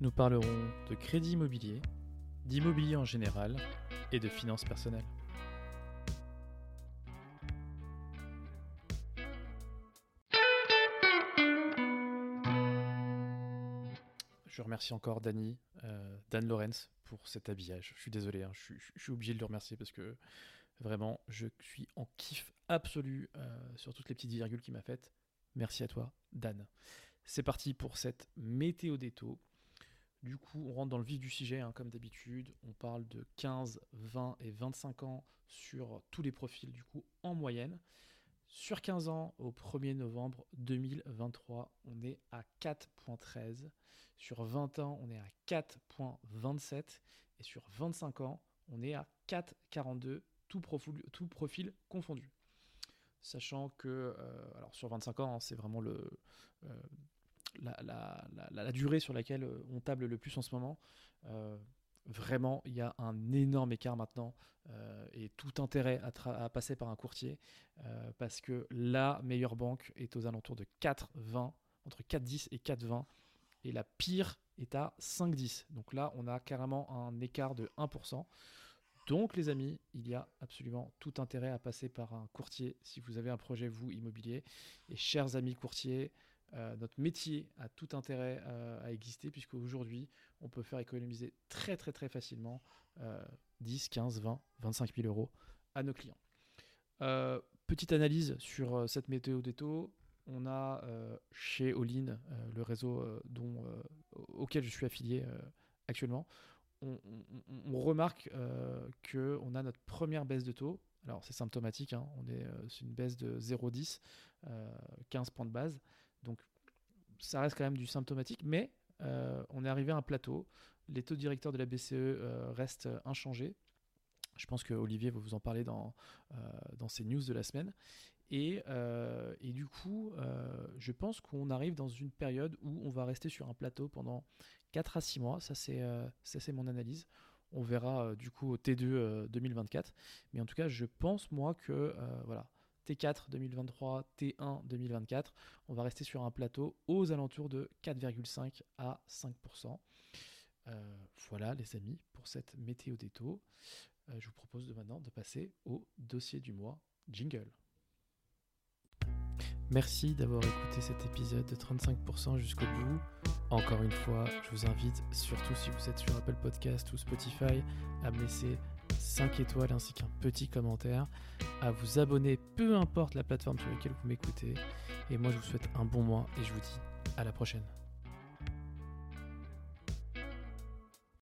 Nous parlerons de crédit immobilier, d'immobilier en général et de finances personnelles. Je remercie encore Dany, euh, Dan Lorenz pour cet habillage. Je suis désolé, hein, je, suis- obligé de le remercier parce que vraiment, je suis en kiff absolu euh, sur toutes les petites virgules qu'il m'a faites. Merci à toi, Dan. C'est parti pour cette météo des taux. Du coup, on rentre dans le vif du sujet, hein, comme d'habitude. On parle de 15, 20 et 25 ans sur tous les profils, du coup, en moyenne. Sur 15 ans, au 1er novembre 2023, on est à 4.13. Sur 20 ans, on est à 4.27. Et sur 25 ans, on est à 4.42, tout profil, confondu. Sachant que, euh, alors sur 25 ans, hein, c'est vraiment le, euh, la, durée sur laquelle euh, on table le plus en ce moment. Euh, vraiment, il y a un énorme écart maintenant euh, et tout intérêt à, passer par un courtier parce que la meilleure banque est aux alentours de 4,20, entre 4,10 et 4,20 et la pire est à 5,10. Donc là, on a carrément un écart de 1%. Donc les amis, il y a absolument tout intérêt à passer par un courtier si vous avez un projet, vous, immobilier. Et chers amis courtiers, euh, notre métier a tout intérêt euh, à exister puisque aujourd'hui, on peut faire économiser très très très facilement euh, 10, 15, 20, 25 000 euros à nos clients. Euh, petite analyse sur cette météo des taux. On a chez euh, le réseau dont, auquel je suis affilié actuellement, on, on- remarque qu'on a notre première baisse de taux. Alors c'est symptomatique, hein, on est, c'est une baisse de 0,10, euh, 15 points de base. Donc ça reste quand même du symptomatique, mais euh, on est arrivé à un plateau. Les taux directeurs de la BCE euh, restent inchangés. Je pense que Olivier va vous en parler dans, euh, dans ses news de la semaine. Et, et du coup, je pense qu'on arrive dans une période où on va rester sur un plateau pendant 4 à 6 mois. Ça, c'est c'est mon analyse. On verra du coup au T2 euh, 2024. Mais en tout cas, je pense moi que voilà, T4 2023, T1 2024, on va rester sur un plateau aux alentours de 4,5 à 5%. Euh, voilà les amis pour cette météo des taux. Euh, je vous propose de maintenant de passer au dossier du mois jingle. Merci d'avoir écouté cet épisode de 35% jusqu'au bout. Encore une fois, je vous invite, surtout si vous êtes sur Apple Podcast ou Spotify, à me laisser 5 étoiles ainsi qu'un petit commentaire, à vous abonner, peu importe la plateforme sur laquelle vous m'écoutez. Et moi, je vous souhaite un bon mois et je vous dis à la prochaine.